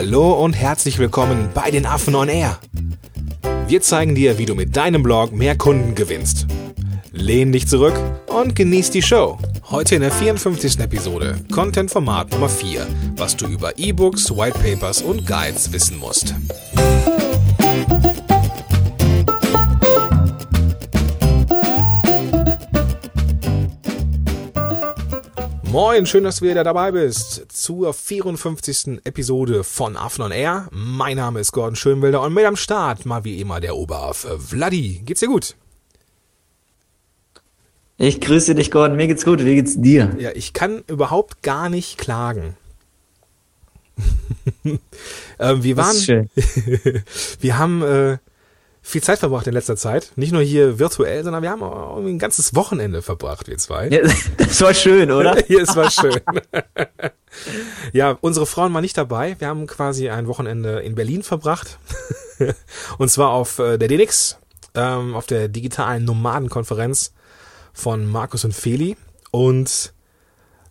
Hallo und herzlich willkommen bei den Affen on Air. Wir zeigen dir, wie du mit deinem Blog mehr Kunden gewinnst. Lehn dich zurück und genieß die Show. Heute in der 54. Episode Content Format Nummer 4, was du über E-Books, White Papers und Guides wissen musst. Moin, schön, dass du wieder dabei bist zur 54. Episode von Affen on Air. Mein Name ist Gordon Schönwilder und mit am Start mal wie immer der Oberaff Vladi. Geht's dir gut? Ich grüße dich, Gordon. Mir geht's gut. Wie geht's dir? Ja, ich kann überhaupt gar nicht klagen. ähm, wir waren, wir haben äh, viel Zeit verbracht in letzter Zeit. Nicht nur hier virtuell, sondern wir haben auch ein ganzes Wochenende verbracht, wir zwei. Ja, das war schön, oder? Hier, es war schön. ja, unsere Frauen waren nicht dabei. Wir haben quasi ein Wochenende in Berlin verbracht. Und zwar auf äh, der DNX, ähm, auf der digitalen Nomadenkonferenz von Markus und Feli. Und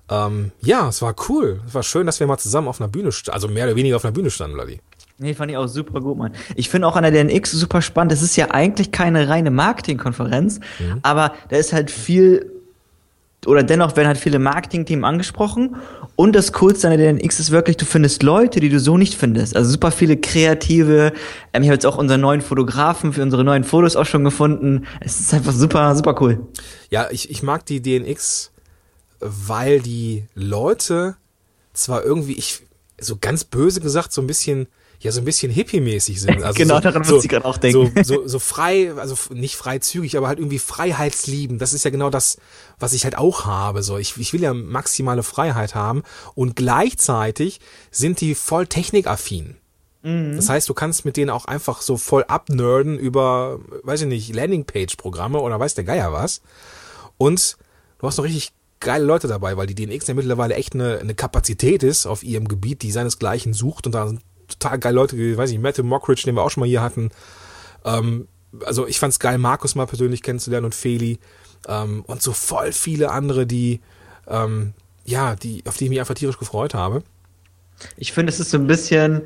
ähm, ja, es war cool. Es war schön, dass wir mal zusammen auf einer Bühne, also mehr oder weniger auf einer Bühne standen, Ladi. Nee, fand ich auch super gut, Mann. Ich finde auch an der DNX super spannend. Das ist ja eigentlich keine reine Marketingkonferenz, mhm. aber da ist halt viel oder dennoch werden halt viele Marketing-Team angesprochen. Und das Coolste an der DNX ist wirklich, du findest Leute, die du so nicht findest. Also super viele kreative. Ähm, ich habe jetzt auch unseren neuen Fotografen für unsere neuen Fotos auch schon gefunden. Es ist einfach super, super cool. Ja, ich, ich mag die DNX, weil die Leute zwar irgendwie, ich, so ganz böse gesagt, so ein bisschen ja so ein bisschen hippie-mäßig sind. Also genau, so, daran so, muss ich gerade auch denken. So, so, so frei, also nicht freizügig, aber halt irgendwie freiheitslieben. Das ist ja genau das, was ich halt auch habe. So, ich, ich will ja maximale Freiheit haben und gleichzeitig sind die voll technikaffin. Mhm. Das heißt, du kannst mit denen auch einfach so voll abnerden über, weiß ich nicht, Landingpage-Programme oder weiß der Geier was. Und du hast noch richtig geile Leute dabei, weil die DNX ja mittlerweile echt eine, eine Kapazität ist auf ihrem Gebiet, die seinesgleichen sucht und da sind total geile Leute, weiß ich, Matthew Mockridge, den wir auch schon mal hier hatten. Ähm, also ich fand's geil, Markus mal persönlich kennenzulernen und Feli ähm, und so voll viele andere, die ähm, ja, die auf die ich mich einfach tierisch gefreut habe. Ich finde, es ist so ein bisschen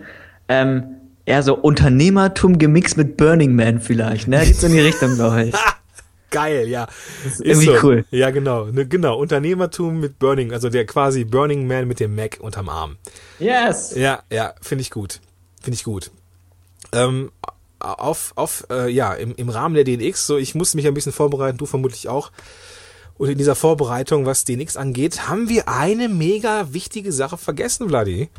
ähm, eher so Unternehmertum gemixt mit Burning Man vielleicht, ne? Geht's in die Richtung, glaube ich. Geil, ja. Das ist irgendwie so. cool. Ja, genau. Ne, genau. Unternehmertum mit Burning, also der quasi Burning Man mit dem Mac unterm Arm. Yes. Ja, ja, finde ich gut. Finde ich gut. Ähm, auf, auf, äh, ja, im, im Rahmen der DNX, so ich musste mich ein bisschen vorbereiten, du vermutlich auch. Und in dieser Vorbereitung, was DNX angeht, haben wir eine mega wichtige Sache vergessen, Vladi.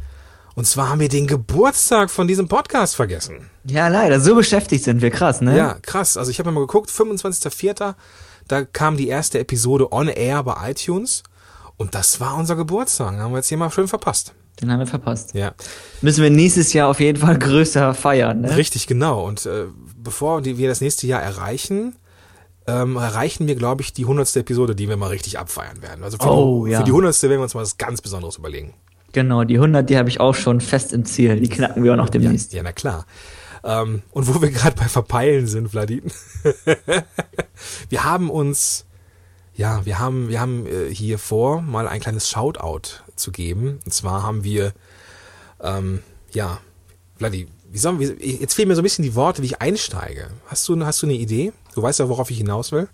Und zwar haben wir den Geburtstag von diesem Podcast vergessen. Ja, leider. So beschäftigt sind wir. Krass, ne? Ja, krass. Also ich habe mal geguckt, 25.04., da kam die erste Episode on air bei iTunes. Und das war unser Geburtstag. Den haben wir jetzt hier mal schön verpasst. Den haben wir verpasst. Ja. Müssen wir nächstes Jahr auf jeden Fall größer feiern, ne? Richtig, genau. Und äh, bevor wir das nächste Jahr erreichen, ähm, erreichen wir, glaube ich, die hundertste Episode, die wir mal richtig abfeiern werden. Also für, oh, die, ja. für die hundertste werden wir uns mal was ganz Besonderes überlegen. Genau, die 100, die habe ich auch schon fest im Ziel. Die knacken wir auch noch demnächst. Ja, ja na klar. Ähm, und wo wir gerade bei Verpeilen sind, Vladin. wir haben uns, ja, wir haben, wir haben äh, hier vor, mal ein kleines Shoutout zu geben. Und zwar haben wir, ähm, ja, Vladi, wie sollen wir, jetzt fehlen mir so ein bisschen die Worte, wie ich einsteige. Hast du, hast du eine Idee? Du weißt ja, worauf ich hinaus will.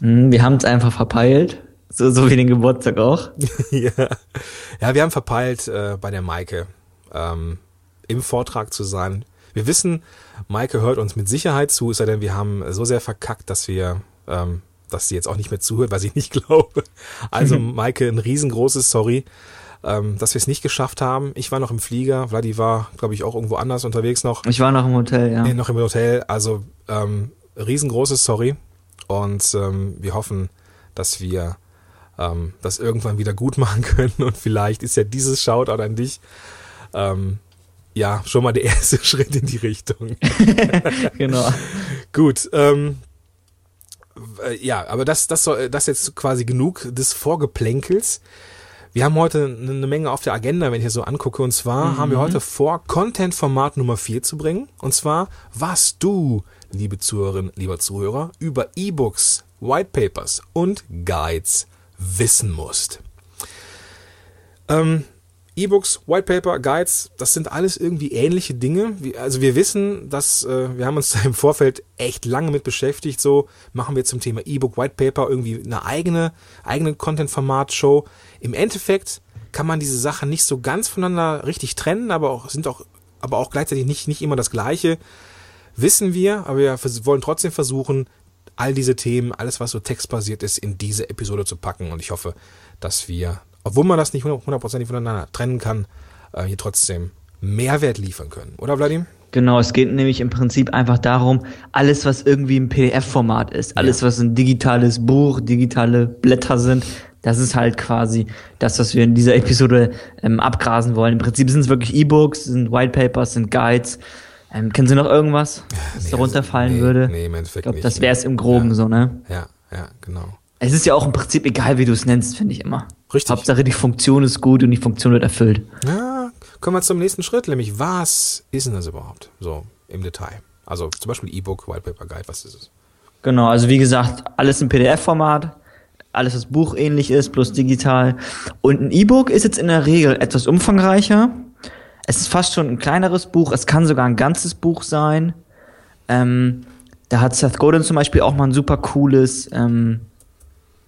Hm, wir haben es einfach verpeilt. So, so wie den Geburtstag auch. ja. ja, wir haben verpeilt, äh, bei der Maike ähm, im Vortrag zu sein. Wir wissen, Maike hört uns mit Sicherheit zu, es sei denn, wir haben so sehr verkackt, dass wir, ähm, dass sie jetzt auch nicht mehr zuhört, was ich nicht glaube. Also Maike, ein riesengroßes Sorry, ähm, dass wir es nicht geschafft haben. Ich war noch im Flieger, Vladi war, glaube ich, auch irgendwo anders unterwegs noch. Ich war noch im Hotel, ja. Nee, noch im Hotel, also ähm, riesengroßes Sorry. Und ähm, wir hoffen, dass wir ähm, das irgendwann wieder gut machen können. Und vielleicht ist ja dieses Shoutout an dich ähm, ja schon mal der erste Schritt in die Richtung. genau. Gut. Ähm, äh, ja, aber das, das soll, das jetzt quasi genug des Vorgeplänkels. Wir haben heute eine Menge auf der Agenda, wenn ich hier so angucke. Und zwar mhm. haben wir heute vor, Content-Format Nummer 4 zu bringen. Und zwar, was du, liebe Zuhörerinnen, lieber Zuhörer, über E-Books, White Papers und Guides wissen musst. Ähm, E-Books, White Paper, Guides, das sind alles irgendwie ähnliche Dinge. Also wir wissen, dass äh, wir haben uns im Vorfeld echt lange mit beschäftigt. So machen wir zum Thema E-Book, White Paper irgendwie eine eigene eigene Content-Format-Show. Im Endeffekt kann man diese Sachen nicht so ganz voneinander richtig trennen, aber auch sind auch aber auch gleichzeitig nicht nicht immer das Gleiche. Wissen wir, aber wir wollen trotzdem versuchen, all diese Themen, alles was so textbasiert ist, in diese Episode zu packen. Und ich hoffe, dass wir obwohl man das nicht hundertprozentig voneinander trennen kann, äh, hier trotzdem Mehrwert liefern können. Oder Vladim? Genau, es geht nämlich im Prinzip einfach darum, alles, was irgendwie im PDF-Format ist, alles, ja. was ein digitales Buch, digitale Blätter sind, das ist halt quasi das, was wir in dieser Episode ähm, abgrasen wollen. Im Prinzip sind es wirklich E-Books, sind White Papers, sind Guides. Ähm, kennen Sie noch irgendwas, was nee, darunter also, fallen nee, würde? Nee, im Endeffekt ich glaub, nicht. Das wäre es im Groben ja. so, ne? Ja, ja, genau. Es ist ja auch im Prinzip egal, wie du es nennst, finde ich immer. Richtig. Hauptsache die Funktion ist gut und die Funktion wird erfüllt. Ja, kommen wir zum nächsten Schritt, nämlich was ist denn das überhaupt? So im Detail. Also zum Beispiel E-Book, White Paper Guide, was ist es? Genau, also wie gesagt, alles im PDF-Format, alles was buchähnlich ist, plus digital. Und ein E-Book ist jetzt in der Regel etwas umfangreicher. Es ist fast schon ein kleineres Buch, es kann sogar ein ganzes Buch sein. Ähm, da hat Seth Godin zum Beispiel auch mal ein super cooles ähm,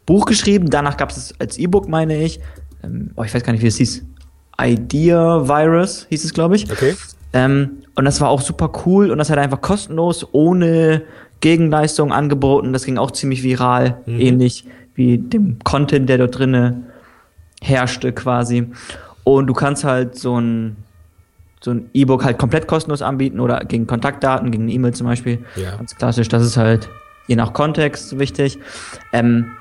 Buch geschrieben. Danach gab es als E-Book, meine ich. Ähm, oh, ich weiß gar nicht, wie es hieß. Idea Virus hieß es, glaube ich. Okay. Ähm, und das war auch super cool und das hat einfach kostenlos, ohne Gegenleistung angeboten. Das ging auch ziemlich viral, mhm. ähnlich wie dem Content, der dort drinne herrschte quasi. Und du kannst halt so ein so ein E-Book halt komplett kostenlos anbieten oder gegen Kontaktdaten, gegen eine E-Mail zum Beispiel. Ja. Ganz klassisch. Das ist halt je nach Kontext wichtig. Ähm,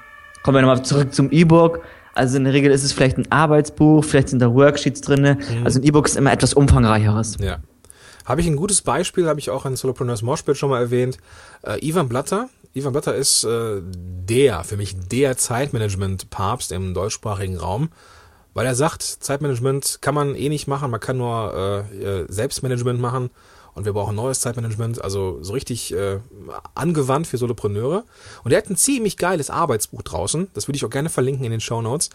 Kommen wir nochmal zurück zum E-Book. Also in der Regel ist es vielleicht ein Arbeitsbuch, vielleicht sind da Worksheets drin. Mhm. Also ein E-Book ist immer etwas umfangreicheres. Ja. Habe ich ein gutes Beispiel, habe ich auch in Solopreneurs Moshpit schon mal erwähnt. Äh, Ivan Blatter. Ivan Blatter ist äh, der, für mich der Zeitmanagement-Papst im deutschsprachigen Raum. Weil er sagt, Zeitmanagement kann man eh nicht machen, man kann nur äh, äh Selbstmanagement machen und wir brauchen neues Zeitmanagement, also so richtig äh, angewandt für Solopreneure. Und er hat ein ziemlich geiles Arbeitsbuch draußen, das würde ich auch gerne verlinken in den Show Notes.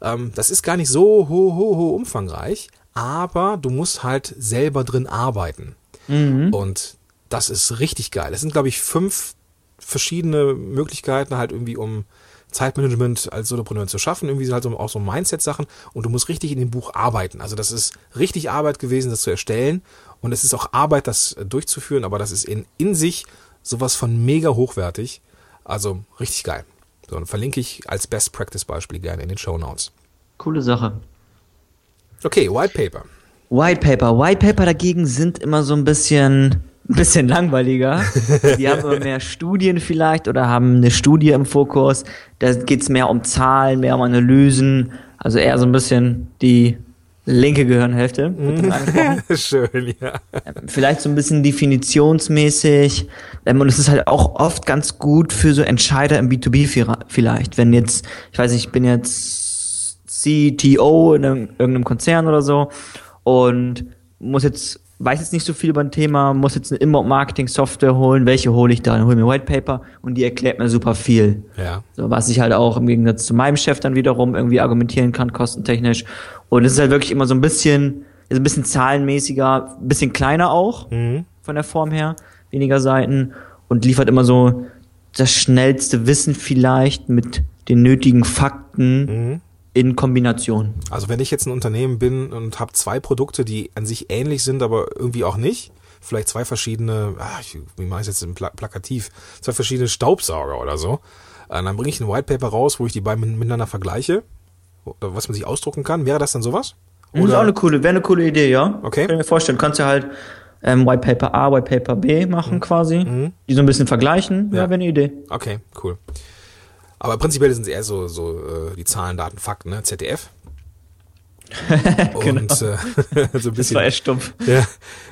Ähm, das ist gar nicht so ho, ho, ho umfangreich, aber du musst halt selber drin arbeiten. Mhm. Und das ist richtig geil. Das sind, glaube ich, fünf verschiedene Möglichkeiten halt irgendwie, um Zeitmanagement als Solopreneur zu schaffen, irgendwie halt so, auch so Mindset-Sachen und du musst richtig in dem Buch arbeiten. Also das ist richtig Arbeit gewesen, das zu erstellen und es ist auch Arbeit, das durchzuführen, aber das ist in, in sich sowas von mega hochwertig. Also richtig geil. So, und verlinke ich als Best Practice Beispiel gerne in den Show Notes. Coole Sache. Okay, White Paper. White Paper. White Paper dagegen sind immer so ein bisschen, ein bisschen langweiliger. Die haben immer mehr Studien vielleicht oder haben eine Studie im Fokus. Da geht es mehr um Zahlen, mehr um Analysen. Also eher so ein bisschen die linke Gehirnhälfte. Mhm. Schön, ja. Ähm, vielleicht so ein bisschen definitionsmäßig. Ähm, und es ist halt auch oft ganz gut für so Entscheider im B2B vielleicht. Wenn jetzt, ich weiß nicht, ich bin jetzt CTO in einem, irgendeinem Konzern oder so und muss jetzt weiß jetzt nicht so viel über ein Thema, muss jetzt eine Inbound-Marketing-Software holen, welche hole ich da? Dann hole ich mir White Paper und die erklärt mir super viel. Ja. So, was ich halt auch im Gegensatz zu meinem Chef dann wiederum irgendwie argumentieren kann, kostentechnisch. Und es ist halt wirklich immer so ein bisschen, ist ein bisschen zahlenmäßiger, ein bisschen kleiner auch, mhm. von der Form her, weniger Seiten und liefert immer so das schnellste Wissen vielleicht mit den nötigen Fakten, mhm in Kombination. Also wenn ich jetzt ein Unternehmen bin und habe zwei Produkte, die an sich ähnlich sind, aber irgendwie auch nicht, vielleicht zwei verschiedene, ach, wie mache ich es jetzt plakativ, zwei verschiedene Staubsauger oder so, äh, dann bringe ich ein White Paper raus, wo ich die beiden miteinander vergleiche, was man sich ausdrucken kann. Wäre das dann sowas? Oder? Das ist auch eine coole, wäre eine coole Idee, ja. Okay. Kann ich mir vorstellen. Du kannst ja halt ähm, White Paper A, White Paper B machen mhm. quasi, mhm. die so ein bisschen vergleichen. Ja, ja wäre eine Idee. Okay, cool. Aber prinzipiell sind es eher so, so äh, die Zahlen, Daten, Fakten, ne? ZDF. genau. Und äh, so ein bisschen. Das war echt stumpf. Ja,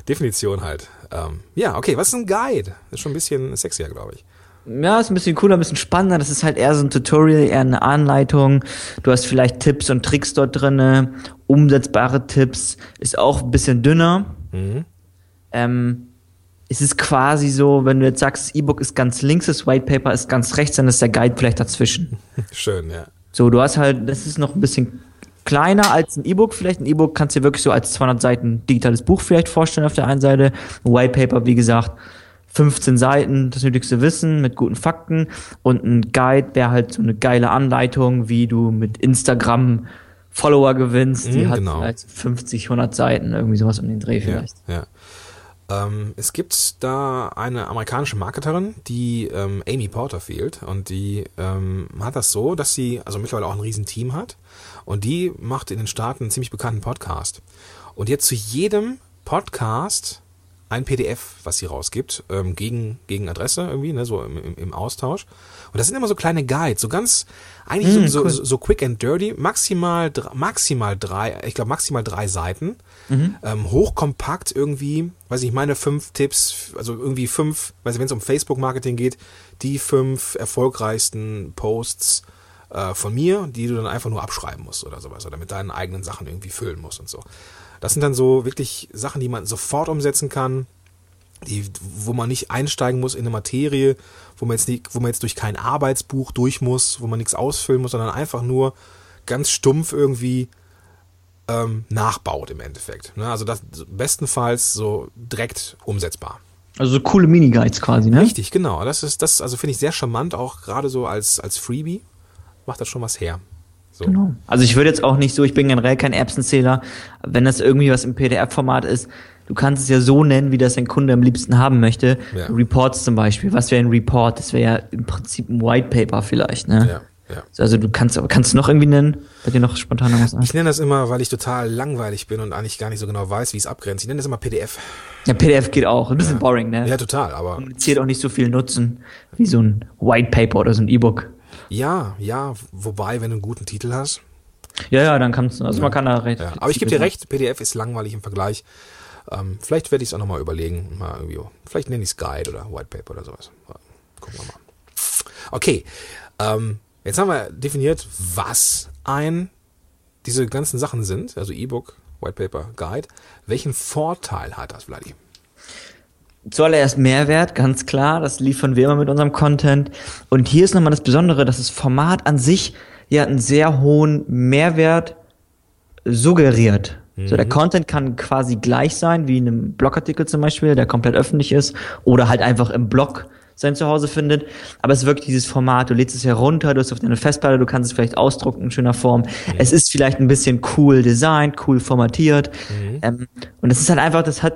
Definition halt. Ähm, ja, okay, was ist ein Guide? Das ist schon ein bisschen sexier, glaube ich. Ja, ist ein bisschen cooler, ein bisschen spannender. Das ist halt eher so ein Tutorial, eher eine Anleitung. Du hast vielleicht Tipps und Tricks dort drinne, umsetzbare Tipps. Ist auch ein bisschen dünner. Mhm. Ähm, es ist quasi so, wenn du jetzt sagst, das E-Book ist ganz links, das White Paper ist ganz rechts, dann ist der Guide vielleicht dazwischen. Schön, ja. So, du hast halt, das ist noch ein bisschen kleiner als ein E-Book vielleicht. Ein E-Book kannst du dir wirklich so als 200 Seiten digitales Buch vielleicht vorstellen auf der einen Seite. Ein White Paper, wie gesagt, 15 Seiten, das nötigste Wissen mit guten Fakten und ein Guide wäre halt so eine geile Anleitung, wie du mit Instagram Follower gewinnst. Die hat genau. vielleicht 50, 100 Seiten, irgendwie sowas um den Dreh vielleicht. Ja. ja. Ähm, es gibt da eine amerikanische Marketerin, die ähm, Amy Porterfield, und die ähm, hat das so, dass sie also mittlerweile auch ein Riesenteam hat und die macht in den Staaten einen ziemlich bekannten Podcast. Und jetzt zu jedem Podcast ein PDF, was sie rausgibt, ähm, gegen, gegen Adresse irgendwie, ne, so im, im, Austausch. Und das sind immer so kleine Guides, so ganz, eigentlich Mm, so, cool. so, so quick and dirty, maximal, maximal drei, ich glaube maximal drei Seiten, ähm, hochkompakt irgendwie, weiß ich, meine fünf Tipps, also irgendwie fünf, weiß ich, wenn es um Facebook-Marketing geht, die fünf erfolgreichsten Posts äh, von mir, die du dann einfach nur abschreiben musst oder sowas, oder mit deinen eigenen Sachen irgendwie füllen musst und so. Das sind dann so wirklich Sachen, die man sofort umsetzen kann, die, wo man nicht einsteigen muss in eine Materie, wo man jetzt nicht, wo man jetzt durch kein Arbeitsbuch durch muss, wo man nichts ausfüllen muss, sondern einfach nur ganz stumpf irgendwie ähm, nachbaut im Endeffekt. Ne? Also das bestenfalls so direkt umsetzbar. Also so coole Mini-Guides quasi, ne? Richtig, genau. Das ist das, also finde ich sehr charmant, auch gerade so als als Freebie macht das schon was her. So. Genau. Also ich würde jetzt auch nicht so, ich bin generell kein Erbsenzähler, wenn das irgendwie was im PDF-Format ist, du kannst es ja so nennen, wie das dein Kunde am liebsten haben möchte. Ja. Reports zum Beispiel. Was wäre ein Report? Das wäre ja im Prinzip ein White Paper vielleicht, ne? Ja, ja. Also du kannst, aber kannst du noch irgendwie nennen? Bei dir noch spontan was? Ich nenne das immer, weil ich total langweilig bin und eigentlich gar nicht so genau weiß, wie es abgrenzt. Ich nenne das immer PDF. Ja, PDF geht auch. Ein bisschen boring, ne? Ja, total, aber Kommuniziert auch nicht so viel Nutzen wie so ein White Paper oder so ein E-Book. Ja, ja, wobei, wenn du einen guten Titel hast. Ja, ja, dann kannst du, also man kann da recht. Ja. Aber ich gebe dir recht, PDF ist langweilig im Vergleich. Ähm, vielleicht werde ich es auch nochmal überlegen. Mal irgendwie, vielleicht nenne ich es Guide oder White Paper oder sowas. Ja, Gucken wir mal. Okay, ähm, jetzt haben wir definiert, was ein diese ganzen Sachen sind, also E-Book, White Paper, Guide. Welchen Vorteil hat das, Vladi? Zuallererst Mehrwert, ganz klar. Das liefern wir immer mit unserem Content. Und hier ist nochmal das Besondere, dass das Format an sich ja einen sehr hohen Mehrwert suggeriert. So, der Content kann quasi gleich sein, wie in einem Blogartikel zum Beispiel, der komplett öffentlich ist, oder halt einfach im Blog sein Zuhause findet. Aber es ist wirklich dieses Format, du lädst es herunter, du hast auf deine Festplatte, du kannst es vielleicht ausdrucken in schöner Form. Es ist vielleicht ein bisschen cool designt, cool formatiert. Ähm, und es ist halt einfach, das hat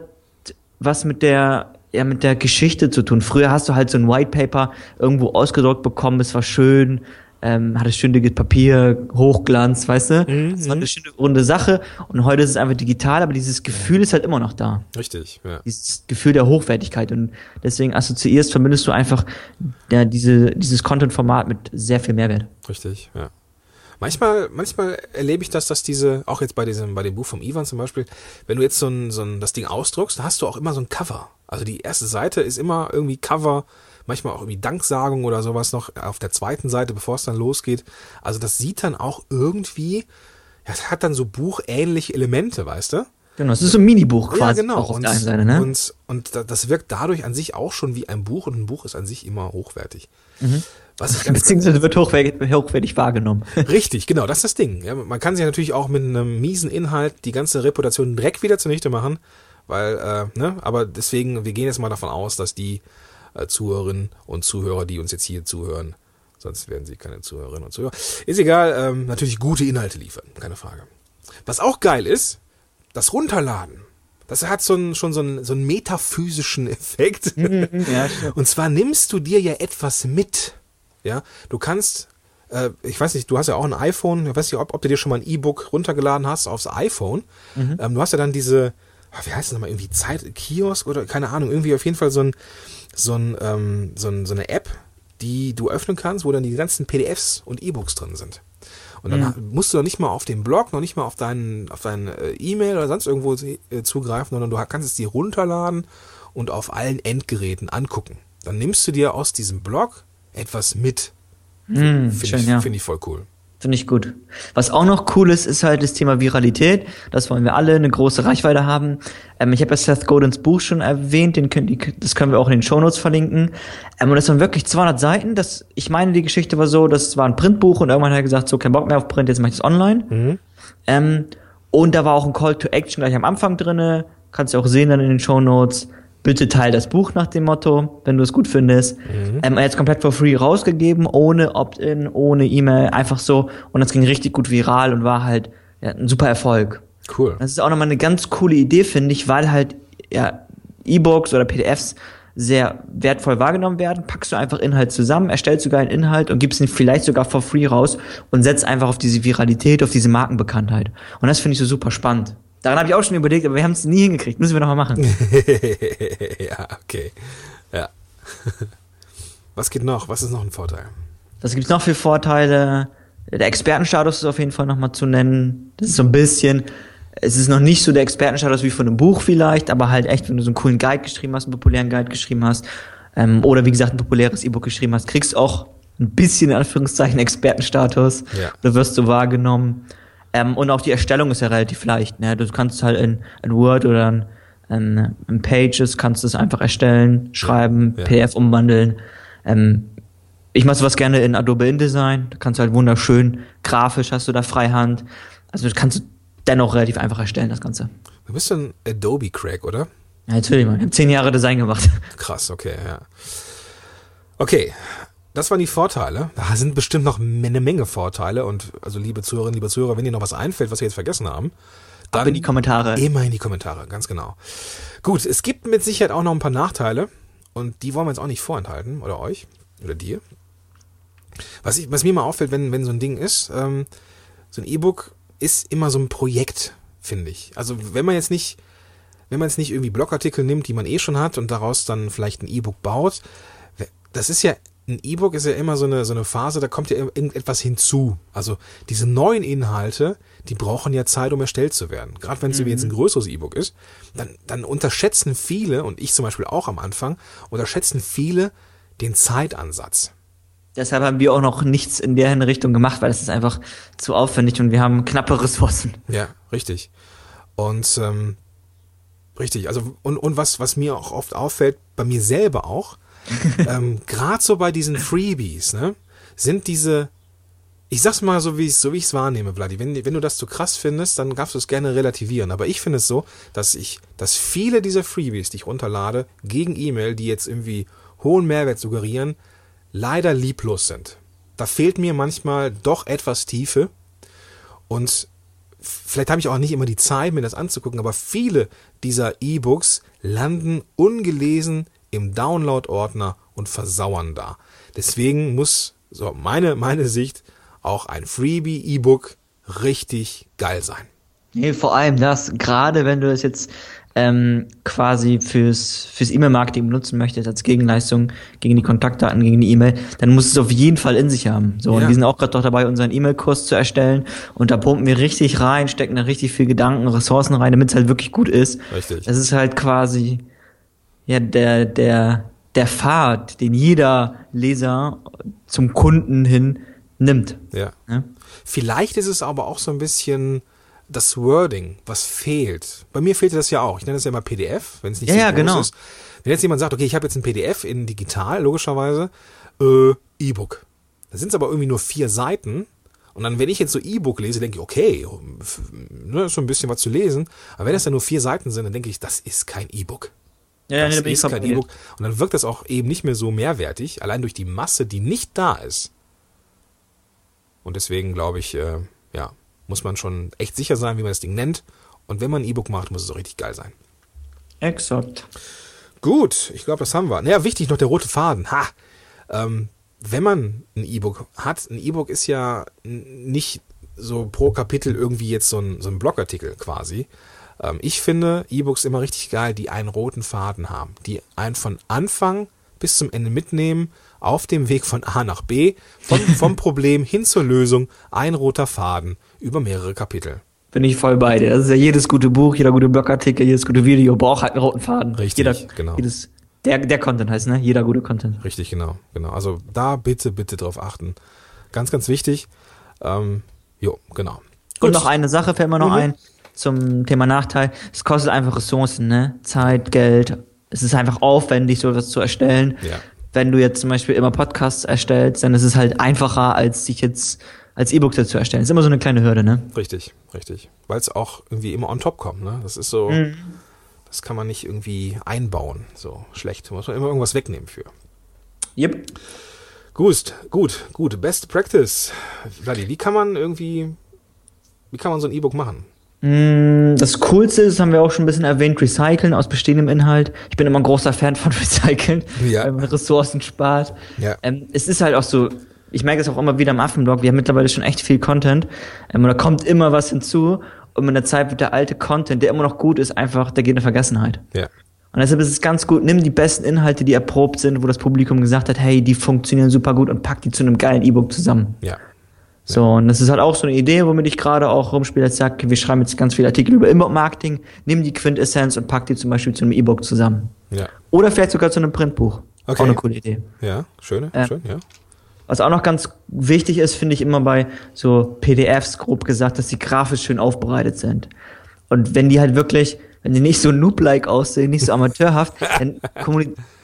was mit der ja mit der Geschichte zu tun. Früher hast du halt so ein White Paper irgendwo ausgedruckt bekommen, es war schön, ähm, hatte schönes Papier, Hochglanz, weißt du? Das war eine schöne runde Sache und heute ist es einfach digital, aber dieses Gefühl ist halt immer noch da. Richtig, ja. Dieses Gefühl der Hochwertigkeit und deswegen assoziierst, verbindest du einfach ja, diese, dieses Content-Format mit sehr viel Mehrwert. Richtig, ja. Manchmal, manchmal erlebe ich das, dass diese, auch jetzt bei diesem, bei dem Buch vom Ivan zum Beispiel, wenn du jetzt so ein, so ein, das Ding ausdruckst, dann hast du auch immer so ein Cover. Also die erste Seite ist immer irgendwie Cover, manchmal auch irgendwie Danksagung oder sowas noch auf der zweiten Seite, bevor es dann losgeht. Also das sieht dann auch irgendwie, ja, es hat dann so buchähnliche Elemente, weißt du? Genau, es ist so ein Minibuch quasi ja, genau. auf und, der einen Seite, ne? und, und da- das wirkt dadurch an sich auch schon wie ein Buch und ein Buch ist an sich immer hochwertig. Ganz, Beziehungsweise wird hochwertig, hochwertig wahrgenommen. Richtig, genau, das ist das Ding. Ja, man kann sich natürlich auch mit einem miesen Inhalt die ganze Reputation direkt wieder zunichte machen, weil, äh, ne, aber deswegen, wir gehen jetzt mal davon aus, dass die äh, Zuhörerinnen und Zuhörer, die uns jetzt hier zuhören, sonst werden sie keine Zuhörerinnen und Zuhörer, ist egal, ähm, natürlich gute Inhalte liefern, keine Frage. Was auch geil ist, das Runterladen. Das hat so einen, schon so einen, so einen metaphysischen Effekt. ja, stimmt. Und zwar nimmst du dir ja etwas mit. Ja, du kannst, äh, ich weiß nicht, du hast ja auch ein iPhone, ich weiß nicht, ob, ob du dir schon mal ein E-Book runtergeladen hast aufs iPhone. Ähm, du hast ja dann diese, ah, wie heißt das nochmal, irgendwie Zeit, Kiosk oder keine Ahnung, irgendwie auf jeden Fall so ein, so ein, ähm, so ein, so eine App, die du öffnen kannst, wo dann die ganzen PDFs und E-Books drin sind. Und dann musst du noch nicht mal auf den Blog, noch nicht mal auf deinen, auf deinen äh, E-Mail oder sonst irgendwo äh, zugreifen, sondern du kannst es dir runterladen und auf allen Endgeräten angucken. Dann nimmst du dir aus diesem Blog etwas mit. Mm, Finde schön, ich, ja. find ich voll cool. Finde ich gut. Was auch noch cool ist, ist halt das Thema Viralität. Das wollen wir alle, eine große Reichweite haben. Ähm, ich habe ja Seth Godins Buch schon erwähnt, den können, die, das können wir auch in den Shownotes verlinken. Ähm, und das waren wirklich 200 Seiten. Das, ich meine, die Geschichte war so, das war ein Printbuch und irgendwann hat er gesagt, so kein Bock mehr auf Print, jetzt mache ich das online. Ähm, und da war auch ein Call to Action gleich am Anfang drinne. Kannst du auch sehen dann in den Show Notes. Bitte teil das Buch nach dem Motto, wenn du es gut findest. Mhm. Ähm, jetzt komplett for free rausgegeben, ohne Opt-in, ohne E-Mail, einfach so. Und das ging richtig gut viral und war halt ja, ein super Erfolg. Cool. Das ist auch nochmal eine ganz coole Idee, finde ich, weil halt ja, E-Books oder PDFs sehr wertvoll wahrgenommen werden, packst du einfach Inhalt zusammen, erstellst sogar einen Inhalt und gibst ihn vielleicht sogar for free raus und setzt einfach auf diese Viralität, auf diese Markenbekanntheit. Und das finde ich so super spannend. Daran habe ich auch schon überlegt, aber wir haben es nie hingekriegt. Müssen wir nochmal machen. ja, okay. Ja. Was geht noch? Was ist noch ein Vorteil? Was gibt's noch für Vorteile? Der Expertenstatus ist auf jeden Fall nochmal zu nennen. Das ist so ein bisschen, es ist noch nicht so der Expertenstatus wie von einem Buch vielleicht, aber halt echt, wenn du so einen coolen Guide geschrieben hast, einen populären Guide geschrieben hast, ähm, oder wie gesagt ein populäres E-Book geschrieben hast, kriegst du auch ein bisschen in Anführungszeichen Expertenstatus. Ja. Da wirst du wahrgenommen. Ähm, und auch die Erstellung ist ja relativ leicht. Ne? Du kannst halt in, in Word oder in, in, in Pages kannst du es einfach erstellen, schreiben, ja. PDF umwandeln. Ähm, ich mache sowas gerne in Adobe InDesign. Da kannst du halt wunderschön grafisch hast du da Freihand. Also das kannst du dennoch relativ einfach erstellen, das Ganze. Du bist ein Adobe-Crack, oder? Ja, natürlich, man. Ich habe zehn Jahre Design gemacht. Krass, okay, ja. Okay, das waren die Vorteile. Da sind bestimmt noch eine Menge Vorteile. Und also, liebe Zuhörerinnen, liebe Zuhörer, wenn dir noch was einfällt, was wir jetzt vergessen haben, dann Ab in die Kommentare. Immer in die Kommentare, ganz genau. Gut, es gibt mit Sicherheit auch noch ein paar Nachteile. Und die wollen wir jetzt auch nicht vorenthalten. Oder euch. Oder dir. Was, ich, was mir mal auffällt, wenn, wenn so ein Ding ist, ähm, so ein E-Book ist immer so ein Projekt, finde ich. Also wenn man jetzt nicht, wenn man jetzt nicht irgendwie Blogartikel nimmt, die man eh schon hat und daraus dann vielleicht ein E-Book baut, das ist ja ein E-Book ist ja immer so eine, so eine Phase, da kommt ja irgendetwas hinzu. Also diese neuen Inhalte, die brauchen ja Zeit, um erstellt zu werden. Gerade wenn es mhm. jetzt ein größeres E-Book ist, dann, dann unterschätzen viele, und ich zum Beispiel auch am Anfang, unterschätzen viele den Zeitansatz. Deshalb haben wir auch noch nichts in der Richtung gemacht, weil es ist einfach zu aufwendig und wir haben knappe Ressourcen. Ja, richtig. Und ähm, richtig, also und, und was, was mir auch oft auffällt, bei mir selber auch, ähm, gerade so bei diesen Freebies, ne, sind diese, ich sag's mal so, wie ich so ich's wahrnehme, Vladi. Wenn, wenn du das zu krass findest, dann darfst du es gerne relativieren. Aber ich finde es so, dass ich, dass viele dieser Freebies, die ich runterlade, gegen E-Mail, die jetzt irgendwie hohen Mehrwert suggerieren, leider lieblos sind. Da fehlt mir manchmal doch etwas Tiefe und vielleicht habe ich auch nicht immer die Zeit, mir das anzugucken, aber viele dieser E-Books landen ungelesen im Download-Ordner und versauern da. Deswegen muss, so meine, meine Sicht, auch ein Freebie-E-Book richtig geil sein. Nee, vor allem das, gerade wenn du es jetzt ähm, quasi fürs, fürs E-Mail-Marketing benutzen möchtest, als Gegenleistung gegen die Kontaktdaten, gegen die E-Mail, dann musst du es auf jeden Fall in sich haben. So, ja. und wir sind auch gerade doch dabei, unseren E-Mail-Kurs zu erstellen. Und da pumpen wir richtig rein, stecken da richtig viel Gedanken, Ressourcen rein, damit es halt wirklich gut ist. Richtig. Es ist halt quasi ja der, der, der Pfad, den jeder Leser zum Kunden hin nimmt. Ja. ja? Vielleicht ist es aber auch so ein bisschen das Wording, was fehlt. Bei mir fehlte das ja auch. Ich nenne das ja immer PDF, wenn es nicht ja, so ja, genau. ist. Wenn jetzt jemand sagt, okay, ich habe jetzt ein PDF in digital, logischerweise, äh, E-Book. Da sind es aber irgendwie nur vier Seiten. Und dann, wenn ich jetzt so E-Book lese, denke ich, okay, ne, ist schon ein bisschen was zu lesen. Aber wenn das dann nur vier Seiten sind, dann denke ich, das ist kein E-Book. Ja, das nee, ist kein E-Book. Und dann wirkt das auch eben nicht mehr so mehrwertig, allein durch die Masse, die nicht da ist. Und deswegen glaube ich, äh, ja, muss man schon echt sicher sein, wie man das Ding nennt. Und wenn man ein E-Book macht, muss es auch richtig geil sein. Exakt. Gut, ich glaube, das haben wir. Naja, wichtig noch der rote Faden. Ha! Ähm, wenn man ein E-Book hat, ein E-Book ist ja nicht so pro Kapitel irgendwie jetzt so ein, so ein Blogartikel quasi. Ähm, ich finde E-Books immer richtig geil, die einen roten Faden haben, die einen von Anfang bis zum Ende mitnehmen, auf dem Weg von A nach B, von, vom Problem hin zur Lösung, ein roter Faden über mehrere Kapitel. Bin ich voll bei dir. Das ist ja jedes gute Buch, jeder gute Blogartikel, jedes gute Video braucht halt einen roten Faden. Richtig, jeder, genau. Jedes, der, der Content heißt, ne? Jeder gute Content. Richtig, genau, genau. Also da bitte, bitte drauf achten. Ganz, ganz wichtig. Ähm, jo, genau. Gut. Und noch eine Sache fällt mir noch mhm. ein zum Thema Nachteil. Es kostet einfach Ressourcen, ne? Zeit, Geld. Es ist einfach aufwendig, sowas zu erstellen. Ja. Wenn du jetzt zum Beispiel immer Podcasts erstellst, dann ist es halt einfacher, als sich jetzt als E-Book dazu erstellen. Ist immer so eine kleine Hürde, ne? Richtig, richtig. Weil es auch irgendwie immer on top kommt, ne? Das ist so, mhm. das kann man nicht irgendwie einbauen, so schlecht. Da muss man immer irgendwas wegnehmen für. Yep. Gut, gut, gut. Best Practice. Vladi, wie kann man irgendwie, wie kann man so ein E-Book machen? Mm, das Coolste ist, das haben wir auch schon ein bisschen erwähnt, Recyceln aus bestehendem Inhalt. Ich bin immer ein großer Fan von Recyceln, ja. weil man Ressourcen spart. Ja. Ähm, es ist halt auch so, ich merke es auch immer wieder im Affenblog, wir haben mittlerweile schon echt viel Content ähm, und da kommt immer was hinzu und mit der Zeit wird der alte Content, der immer noch gut ist, einfach, der geht in Vergessenheit. Ja. Und deshalb ist es ganz gut, nimm die besten Inhalte, die erprobt sind, wo das Publikum gesagt hat, hey, die funktionieren super gut und pack die zu einem geilen E-Book zusammen. Ja. So, und das ist halt auch so eine Idee, womit ich gerade auch rumspiele. Jetzt sage, wir schreiben jetzt ganz viele Artikel über Inbound-Marketing, nimm die Quintessenz und pack die zum Beispiel zu einem E-Book zusammen. Ja. Oder vielleicht sogar zu einem Printbuch. Okay. Auch eine coole Idee. Ja, schöne, äh, schön, ja. Was auch noch ganz wichtig ist, finde ich immer bei so PDFs, grob gesagt, dass die grafisch schön aufbereitet sind. Und wenn die halt wirklich, wenn die nicht so noob-like aussehen, nicht so amateurhaft, dann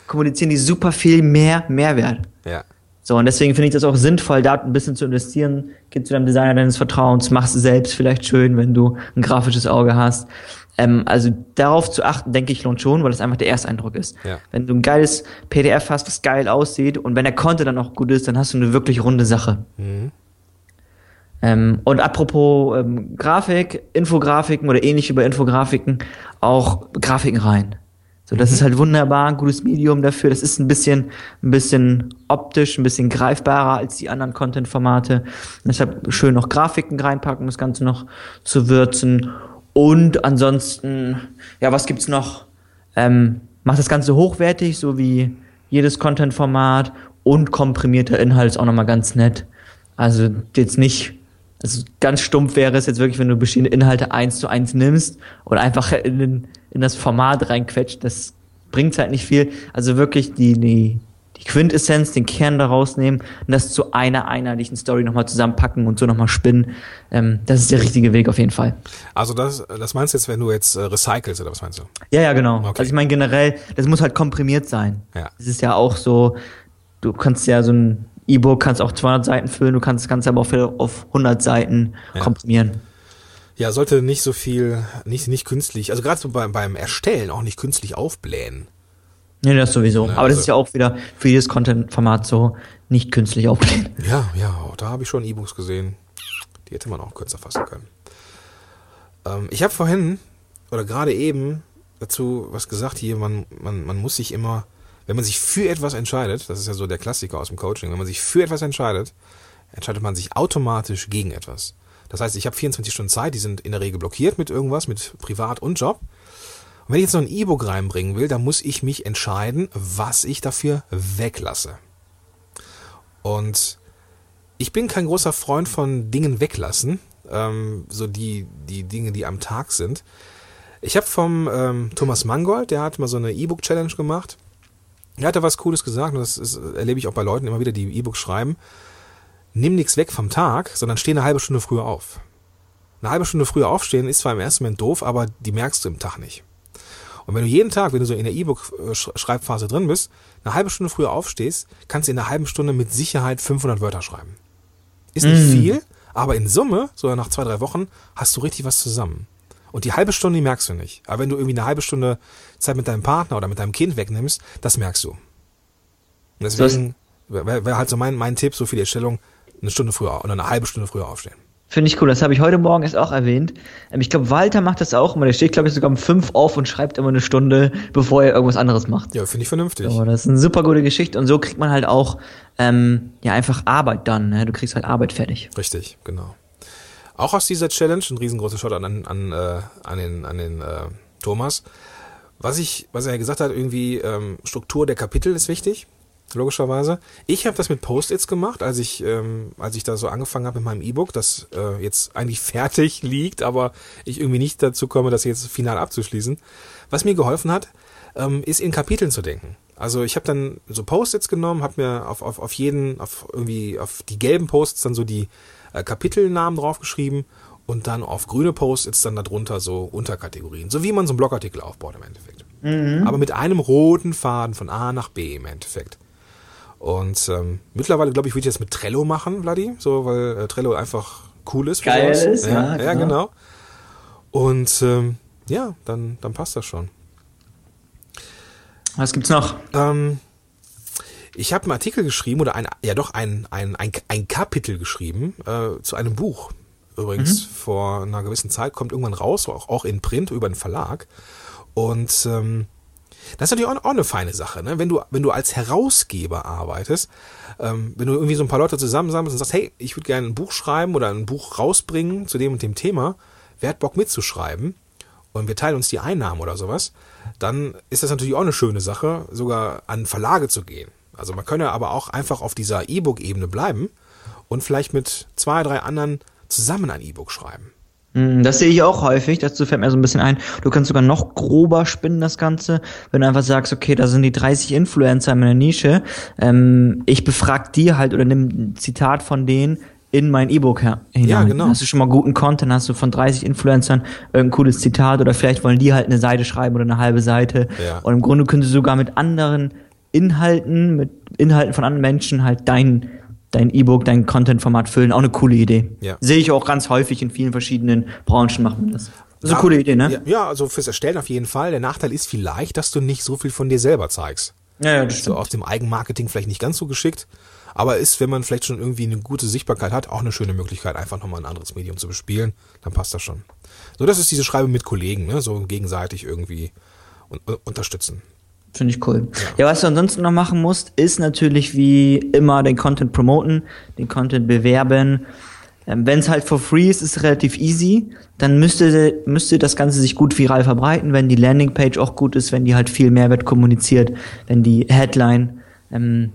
kommunizieren die super viel mehr Mehrwert. Ja. So, und deswegen finde ich das auch sinnvoll, da ein bisschen zu investieren. Geh zu deinem Designer deines Vertrauens, machst es selbst vielleicht schön, wenn du ein grafisches Auge hast. Ähm, also darauf zu achten, denke ich, lohnt schon, weil das einfach der Ersteindruck ist. Ja. Wenn du ein geiles PDF hast, was geil aussieht und wenn der Content dann auch gut ist, dann hast du eine wirklich runde Sache. Mhm. Ähm, und apropos ähm, Grafik, Infografiken oder ähnlich über Infografiken, auch Grafiken rein. So, das mhm. ist halt wunderbar, ein gutes Medium dafür. Das ist ein bisschen, ein bisschen optisch, ein bisschen greifbarer als die anderen Content-Formate. Deshalb schön noch Grafiken reinpacken, das Ganze noch zu würzen. Und ansonsten, ja, was gibt's noch? Ähm, macht das Ganze hochwertig, so wie jedes Content-Format und komprimierter Inhalt ist auch nochmal ganz nett. Also jetzt nicht, also ganz stumpf wäre es jetzt wirklich, wenn du bestehende Inhalte eins zu eins nimmst und einfach in den in das Format reinquetscht, das bringt halt nicht viel. Also wirklich die, die, die Quintessenz, den Kern daraus nehmen und das zu einer einheitlichen Story nochmal zusammenpacken und so nochmal spinnen. Ähm, das ist der richtige Weg auf jeden Fall. Also das, das meinst du jetzt, wenn du jetzt äh, recycelst oder was meinst du? Ja, ja, genau. Okay. Also ich meine generell, das muss halt komprimiert sein. Ja. Es ist ja auch so, du kannst ja so ein E-Book kannst auch 200 Seiten füllen, du kannst das Ganze aber auch auf 100 Seiten ja. komprimieren. Ja, sollte nicht so viel, nicht, nicht künstlich, also gerade so beim, beim Erstellen auch nicht künstlich aufblähen. Nee, das sowieso. Ja, Aber das also, ist ja auch wieder für jedes Content-Format so, nicht künstlich aufblähen. Ja, ja, da habe ich schon E-Books gesehen. Die hätte man auch kürzer fassen können. Ähm, ich habe vorhin, oder gerade eben, dazu was gesagt hier, man, man, man muss sich immer, wenn man sich für etwas entscheidet, das ist ja so der Klassiker aus dem Coaching, wenn man sich für etwas entscheidet, entscheidet man sich automatisch gegen etwas. Das heißt, ich habe 24 Stunden Zeit, die sind in der Regel blockiert mit irgendwas, mit Privat und Job. Und wenn ich jetzt noch ein E-Book reinbringen will, dann muss ich mich entscheiden, was ich dafür weglasse. Und ich bin kein großer Freund von Dingen weglassen, ähm, so die, die Dinge, die am Tag sind. Ich habe vom ähm, Thomas Mangold, der hat mal so eine E-Book-Challenge gemacht. Er hat da was Cooles gesagt und das ist, erlebe ich auch bei Leuten immer wieder, die E-Books schreiben nimm nichts weg vom Tag, sondern steh eine halbe Stunde früher auf. Eine halbe Stunde früher aufstehen ist zwar im ersten Moment doof, aber die merkst du im Tag nicht. Und wenn du jeden Tag, wenn du so in der E-Book-Schreibphase drin bist, eine halbe Stunde früher aufstehst, kannst du in einer halben Stunde mit Sicherheit 500 Wörter schreiben. Ist nicht mm. viel, aber in Summe, so nach zwei, drei Wochen, hast du richtig was zusammen. Und die halbe Stunde, die merkst du nicht. Aber wenn du irgendwie eine halbe Stunde Zeit mit deinem Partner oder mit deinem Kind wegnimmst, das merkst du. Und deswegen wäre wär halt so mein, mein Tipp, so für die Erstellung, eine Stunde früher oder eine halbe Stunde früher aufstehen. Finde ich cool. Das habe ich heute Morgen erst auch erwähnt. Ähm, ich glaube, Walter macht das auch immer. Der steht, glaube ich, sogar um fünf auf und schreibt immer eine Stunde, bevor er irgendwas anderes macht. Ja, finde ich vernünftig. So, das ist eine super gute Geschichte. Und so kriegt man halt auch ähm, ja einfach Arbeit dann. Ne? Du kriegst halt Arbeit fertig. Richtig, genau. Auch aus dieser Challenge, ein riesengroßer Shot an, an, äh, an den, an den äh, Thomas. Was ich, was er gesagt hat, irgendwie ähm, Struktur der Kapitel ist wichtig logischerweise. Ich habe das mit Post-its gemacht, als ich, ähm, als ich da so angefangen habe mit meinem E-Book, das äh, jetzt eigentlich fertig liegt, aber ich irgendwie nicht dazu komme, das jetzt final abzuschließen. Was mir geholfen hat, ähm, ist in Kapiteln zu denken. Also ich habe dann so Post-its genommen, habe mir auf, auf, auf jeden, auf irgendwie auf die gelben Posts dann so die äh, Kapitelnamen draufgeschrieben und dann auf grüne Post-its dann darunter so Unterkategorien, so wie man so einen Blogartikel aufbaut im Endeffekt. Mhm. Aber mit einem roten Faden von A nach B im Endeffekt. Und ähm, mittlerweile, glaube ich, würde ich das mit Trello machen, Vladi, so, weil äh, Trello einfach cool ist. für Geil ist, ja. ja, Ja, klar. genau. Und ähm, ja, dann, dann passt das schon. Was gibt's noch? Ähm, ich habe einen Artikel geschrieben oder ein, ja doch ein, ein, ein, ein Kapitel geschrieben äh, zu einem Buch. Übrigens, vor einer gewissen Zeit kommt irgendwann raus, auch, auch in Print über einen Verlag. Und ähm, das ist natürlich auch, auch eine feine Sache, ne? Wenn du, wenn du als Herausgeber arbeitest, ähm, wenn du irgendwie so ein paar Leute zusammensammelst und sagst, hey, ich würde gerne ein Buch schreiben oder ein Buch rausbringen zu dem und dem Thema, wer hat Bock mitzuschreiben? Und wir teilen uns die Einnahmen oder sowas, dann ist das natürlich auch eine schöne Sache, sogar an Verlage zu gehen. Also man könne aber auch einfach auf dieser E-Book-Ebene bleiben und vielleicht mit zwei, drei anderen zusammen ein E-Book schreiben. Hm, Das sehe ich auch häufig, dazu fällt mir so ein bisschen ein. Du kannst sogar noch grober spinnen, das Ganze, wenn du einfach sagst, okay, da sind die 30 Influencer in meiner Nische. Ähm, ich befrag die halt oder nimm ein Zitat von denen in mein E-Book her- hinein. Ja, genau. Hast du schon mal guten Content, hast du von 30 Influencern irgendein cooles Zitat oder vielleicht wollen die halt eine Seite schreiben oder eine halbe Seite. Ja. Und im Grunde können sie sogar mit anderen Inhalten, mit Inhalten von anderen Menschen halt dein dein E-Book, dein Content-Format füllen. Auch eine coole Idee. Ja. Sehe ich auch ganz häufig in vielen verschiedenen Branchen macht man das. Das ist eine Ja, coole Idee, ne? Ja, also fürs Erstellen auf jeden Fall. Der Nachteil ist vielleicht, dass du nicht so viel von dir selber zeigst. Ja, ja, das So aus dem Eigenmarketing vielleicht nicht ganz so geschickt, aber ist, wenn man vielleicht schon irgendwie eine gute Sichtbarkeit hat, auch eine schöne Möglichkeit, einfach nochmal ein anderes Medium zu bespielen, dann passt das schon. So, das ist diese Schreibe mit Kollegen, ne? so gegenseitig irgendwie un un- unterstützen. Finde ich cool. Ja. was du ansonsten noch machen musst, ist natürlich wie immer den Content promoten, den Content bewerben. Ähm, Wenn es halt for free ist, ist es relativ easy. Dann müsste, müsste das Ganze sich gut viral verbreiten, wenn die Landingpage auch gut ist, wenn die halt viel Mehrwert kommuniziert, wenn die Headline ähm,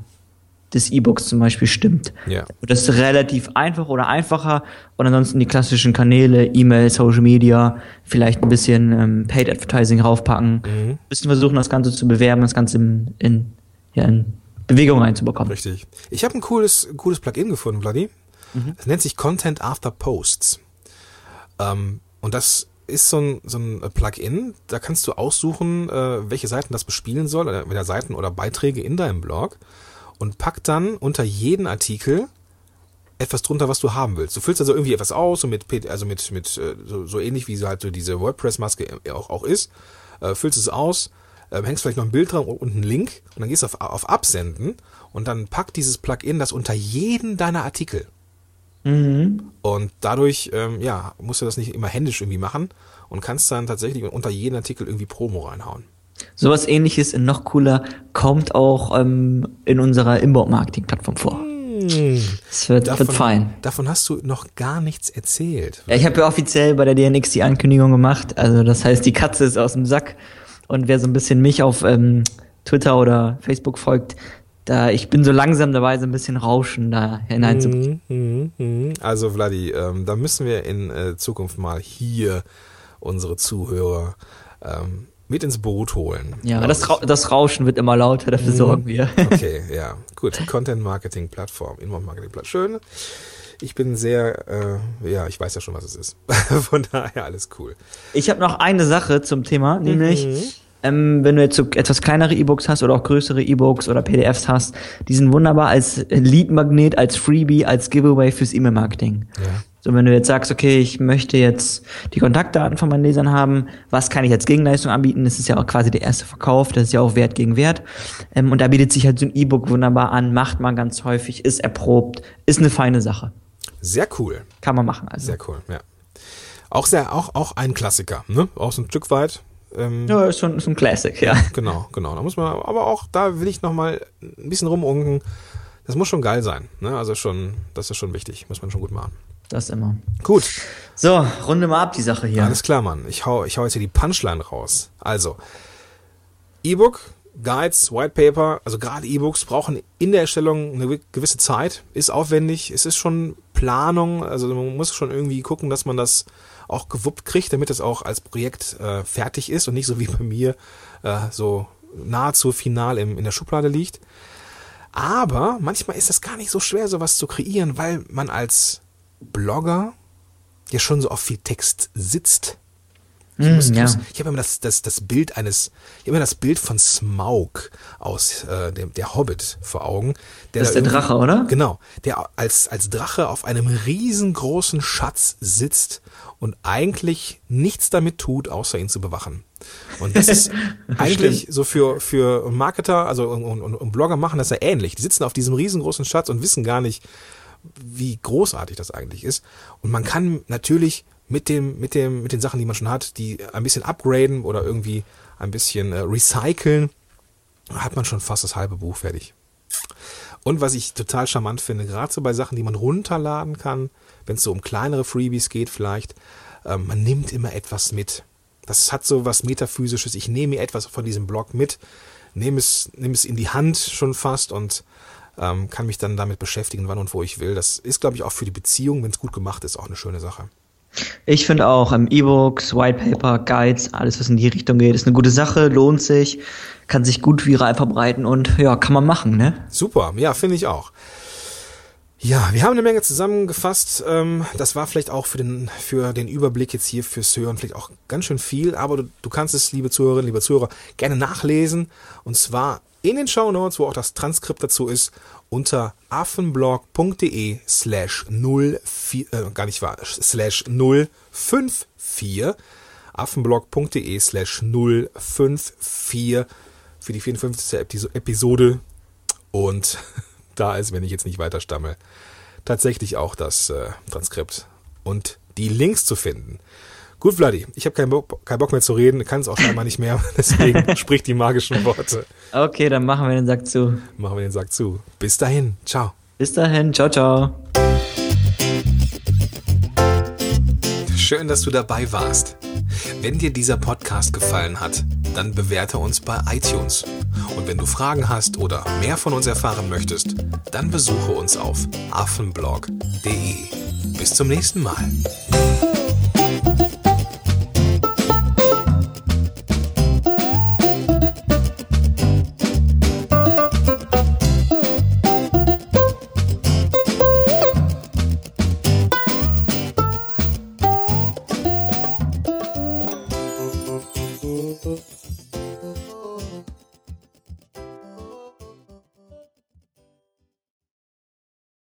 des E-Books zum Beispiel stimmt. Ja. Das ist relativ einfach oder einfacher. Und ansonsten die klassischen Kanäle, E-Mail, Social Media, vielleicht ein bisschen ähm, Paid Advertising raufpacken. Ein bisschen versuchen, das Ganze zu bewerben, das Ganze in, in, ja, in Bewegung reinzubekommen. Richtig. Ich habe ein cooles, cooles Plugin gefunden, Vladi. Das nennt sich Content After Posts. Ähm, und das ist so ein, so ein Plugin, da kannst du aussuchen, äh, welche Seiten das bespielen soll, entweder Seiten oder Beiträge in deinem Blog und pack dann unter jeden Artikel etwas drunter, was du haben willst. Du füllst also irgendwie etwas aus, so mit, also mit, mit äh, so, so ähnlich wie so halt so diese WordPress-Maske auch, auch ist, äh, füllst es aus, äh, hängst vielleicht noch ein Bild dran und einen Link und dann gehst du auf, auf Absenden und dann packt dieses Plugin das unter jeden deiner Artikel. Und dadurch, ähm, ja, musst du das nicht immer händisch irgendwie machen und kannst dann tatsächlich unter jeden Artikel irgendwie Promo reinhauen. Sowas ähnliches in noch cooler kommt auch ähm, in unserer Inbound-Marketing-Plattform vor. Es wird, wird fein. davon hast du noch gar nichts erzählt. Ja, ich habe ja offiziell bei der DNX die Ankündigung gemacht. Also das heißt, die Katze ist aus dem Sack. Und wer so ein bisschen mich auf ähm, Twitter oder Facebook folgt, da ich bin so langsam dabei, so ein bisschen Rauschen da hineinzubringen. Mhm, mhm. Also Vladi, ähm, da müssen wir in äh, Zukunft mal hier unsere Zuhörer ähm, mit ins Boot holen. Ja, das. Ra das Rauschen wird immer lauter, dafür sorgen wir. Okay, ja, gut. Content Marketing Plattform, Inbound Marketing Plattform. Schön. Ich bin sehr, äh, ja, ich weiß ja schon, was es ist. Von daher alles cool. Ich habe noch eine Sache zum Thema, nämlich ähm, wenn du jetzt so etwas kleinere E-Books hast oder auch größere E-Books oder PDFs hast, die sind wunderbar als Lead-Magnet, als Freebie, als Giveaway fürs E-Mail-Marketing. Ja. So, wenn du jetzt sagst, okay, ich möchte jetzt die Kontaktdaten von meinen Lesern haben, was kann ich als Gegenleistung anbieten? Das ist ja auch quasi der erste Verkauf, das ist ja auch Wert gegen Wert. Ähm, und da bietet sich halt so ein E-Book wunderbar an, macht man ganz häufig, ist erprobt, ist eine feine Sache. Sehr cool. Kann man machen. Also. Sehr cool, ja. Auch sehr, auch, auch ein Klassiker, ne? Auch so ein Stück weit. Ähm, Ja, ist schon ist ein Classic, ja. Genau, genau. Da muss man, aber auch da will ich noch mal ein bisschen rumunken. Das muss schon geil sein, ne? Also schon, das ist schon wichtig, muss man schon gut machen. Das immer. Gut, So, runde mal ab die Sache hier. alles klar, Mann. Ich hau, ich hau jetzt hier die Punchline raus. Also, E-Book, Guides, White Paper, also gerade E-Books brauchen in der Erstellung eine gewisse Zeit, ist aufwendig, es ist schon Planung, also man muss schon irgendwie gucken, dass man das auch gewuppt kriegt, damit es auch als Projekt äh, fertig ist und nicht so wie bei mir äh, so nahezu final im, in der Schublade liegt. Aber manchmal ist das gar nicht so schwer, sowas zu kreieren, weil man als Blogger ja schon so auf viel Text sitzt. Ich, mm, muss, ja. muss, ich habe immer das, das, das Bild eines, ich habe immer das Bild von Smaug aus äh, dem, der Hobbit vor Augen. Der das ist da der Drache, oder? Genau, der als, als Drache auf einem riesengroßen Schatz sitzt und eigentlich nichts damit tut, außer ihn zu bewachen. Und das ist eigentlich so für, für Marketer, also und, und, und Blogger machen das ja ähnlich. Die sitzen auf diesem riesengroßen Schatz und wissen gar nicht, wie großartig das eigentlich ist. Und man kann natürlich mit dem, mit dem, mit den Sachen, die man schon hat, die ein bisschen upgraden oder irgendwie ein bisschen äh, recyceln, hat man schon fast das halbe Buch fertig. Und was ich total charmant finde, gerade so bei Sachen, die man runterladen kann, wenn es so um kleinere Freebies geht vielleicht, äh, man nimmt immer etwas mit. Das hat so was Metaphysisches. Ich nehme etwas von diesem Blog mit, nehme es, nehme es in die Hand schon fast und ähm, kann mich dann damit beschäftigen, wann und wo ich will. Das ist, glaube ich, auch für die Beziehung, wenn es gut gemacht ist, auch eine schöne Sache. Ich finde auch ähm, E-Books, White Paper, Guides, alles was in die Richtung geht, ist eine gute Sache, lohnt sich, kann sich gut viral verbreiten und ja, kann man machen, ne? Super, ja, finde ich auch. Ja, wir haben eine Menge zusammengefasst. Ähm, das war vielleicht auch für den, für den Überblick jetzt hier fürs Hören vielleicht auch ganz schön viel, aber du, du kannst es, liebe Zuhörerinnen, liebe Zuhörer, gerne nachlesen. Und zwar in den Show Notes, wo auch das Transkript dazu ist unter affenblog.de slash 04, äh, gar nicht wahr, slash 054 affenblog.de slash 054 für die 54. Episode und da ist, wenn ich jetzt nicht weiter stamme, tatsächlich auch das äh, Transkript und die Links zu finden. Gut, Vladi, ich habe keinen, Bock, keinen Bock mehr zu reden, kann es auch scheinbar nicht mehr, deswegen sprich die magischen Worte. Okay, dann machen wir den Sack zu. Machen wir den Sack zu. Bis dahin, ciao. Bis dahin, ciao, ciao. Schön, dass du dabei warst. Wenn dir dieser Podcast gefallen hat, dann bewerte uns bei iTunes. Und wenn du Fragen hast oder mehr von uns erfahren möchtest, dann besuche uns auf affenblog.de. Bis zum nächsten Mal.